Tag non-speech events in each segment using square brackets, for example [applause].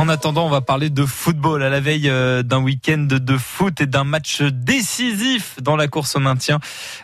En attendant, on va parler de football à la veille euh, d'un week-end de foot et d'un match décisif dans la course au maintien.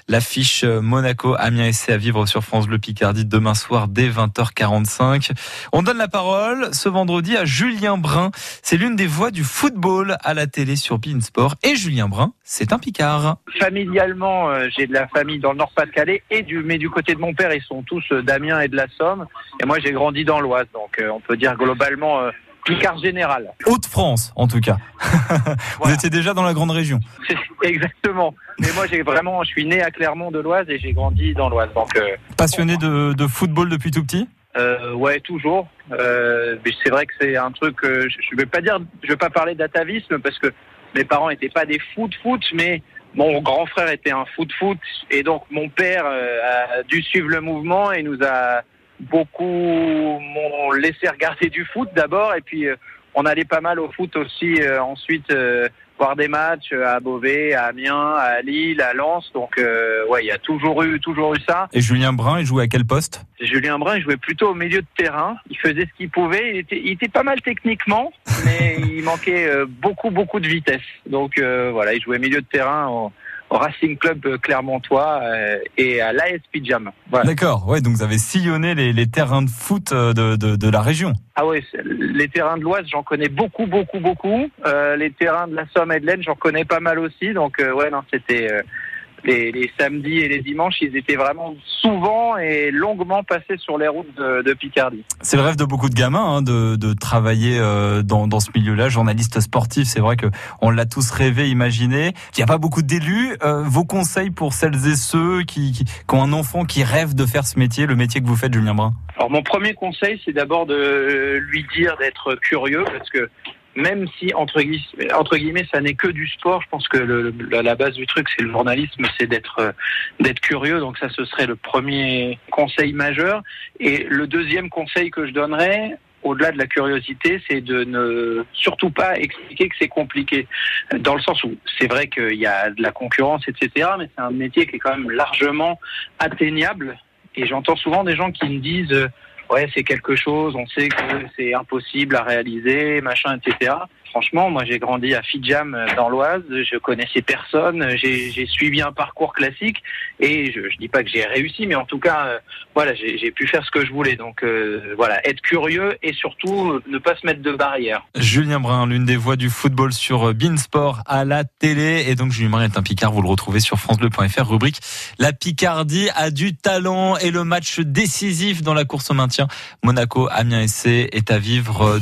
L'affiche euh, Monaco Amiens SC à vivre sur France Bleu Picardie demain soir dès 20h45. On donne la parole ce vendredi à Julien Brun. C'est l'une des voix du football à la télé sur Sport et Julien Brun, c'est un Picard. Familialement, euh, j'ai de la famille dans le Nord-Pas-de-Calais et du mais du côté de mon père, ils sont tous d'Amiens et de la Somme et moi j'ai grandi dans l'Oise donc on peut dire globalement Picard général. Haute-France, en tout cas. [laughs] Vous étiez déjà dans la grande région. [laughs] Exactement. Mais moi, j'ai vraiment, je suis né à Clermont de l'Oise et j'ai grandi dans l'Oise. Donc, euh, passionné de, de, football depuis tout petit. Euh, ouais, toujours. Euh, mais c'est vrai que c'est un truc. Euh, je ne vais pas dire, je vais pas parler d'atavisme parce que mes parents n'étaient pas des foot foot, mais mon grand frère était un foot foot et donc mon père a dû suivre le mouvement et nous a beaucoup m'ont laissé regarder du foot d'abord et puis euh, on allait pas mal au foot aussi euh, ensuite euh, voir des matchs à Beauvais, à Amiens, à Lille, à Lens. Donc ouais, il y a toujours eu toujours eu ça. Et Julien Brun, il jouait à quel poste? Julien Brun, il jouait plutôt au milieu de terrain. Il faisait ce qu'il pouvait. Il était, il était pas mal techniquement, [laughs] mais il manquait beaucoup beaucoup de vitesse. Donc voilà, il jouait milieu de terrain au Racing Club Clermontois euh, et à l'AS Pijam. D'accord, ouais, donc vous avez sillonné les, les terrains de foot euh, de, de, de la région. Ah oui, les terrains de l'Oise, j'en connais beaucoup, beaucoup, beaucoup. Euh, les terrains de la Somme et de l'Aisne, j'en connais pas mal aussi. Donc euh, ouais, non, c'était les, samedis et les dimanches, ils étaient vraiment souvent et longuement passés sur les routes de, Picardie. C'est le rêve de beaucoup de gamins hein, de, travailler euh, dans, ce milieu-là, journaliste sportif. C'est vrai que on l'a tous rêvé, imaginé. Il n'y a pas beaucoup d'élus. Euh, vos conseils pour celles et ceux qui, qui, ont un enfant qui rêve de faire ce métier, le métier que vous faites, Julien Brun? Alors mon premier conseil, c'est d'abord de lui dire d'être curieux, parce que même si entre guillemets, ça n'est que du sport, je pense que la base du truc, c'est le journalisme, c'est d'être euh, d'être curieux. Donc ça, ce serait le premier conseil majeur. Et le deuxième conseil que je donnerais, au-delà de la curiosité, c'est de ne surtout pas expliquer que c'est compliqué. Dans le sens où c'est vrai qu'il y a de la concurrence, etc., mais c'est un métier qui est quand même largement atteignable. Et j'entends souvent des gens qui me disent ouais, c'est quelque chose, on sait que c'est impossible à réaliser, machin, etc. Franchement, moi j'ai grandi à Fidjam euh, dans l'Oise, je connaissais personne, j'ai suivi un parcours classique et je, je dis pas que j'ai réussi, mais en tout cas, euh, voilà, j'ai pu faire ce que je voulais. Donc euh, voilà, être curieux et surtout ne pas se mettre de barrière. Julien Brun, l'une des voix du football sur Beansport à la télé, et donc Julien Brun est un Picard, vous le retrouvez sur francebleu.fr, rubrique La Picardie a du talent et le match décisif dans la course au maintien. Monaco, Amiens SC est à vivre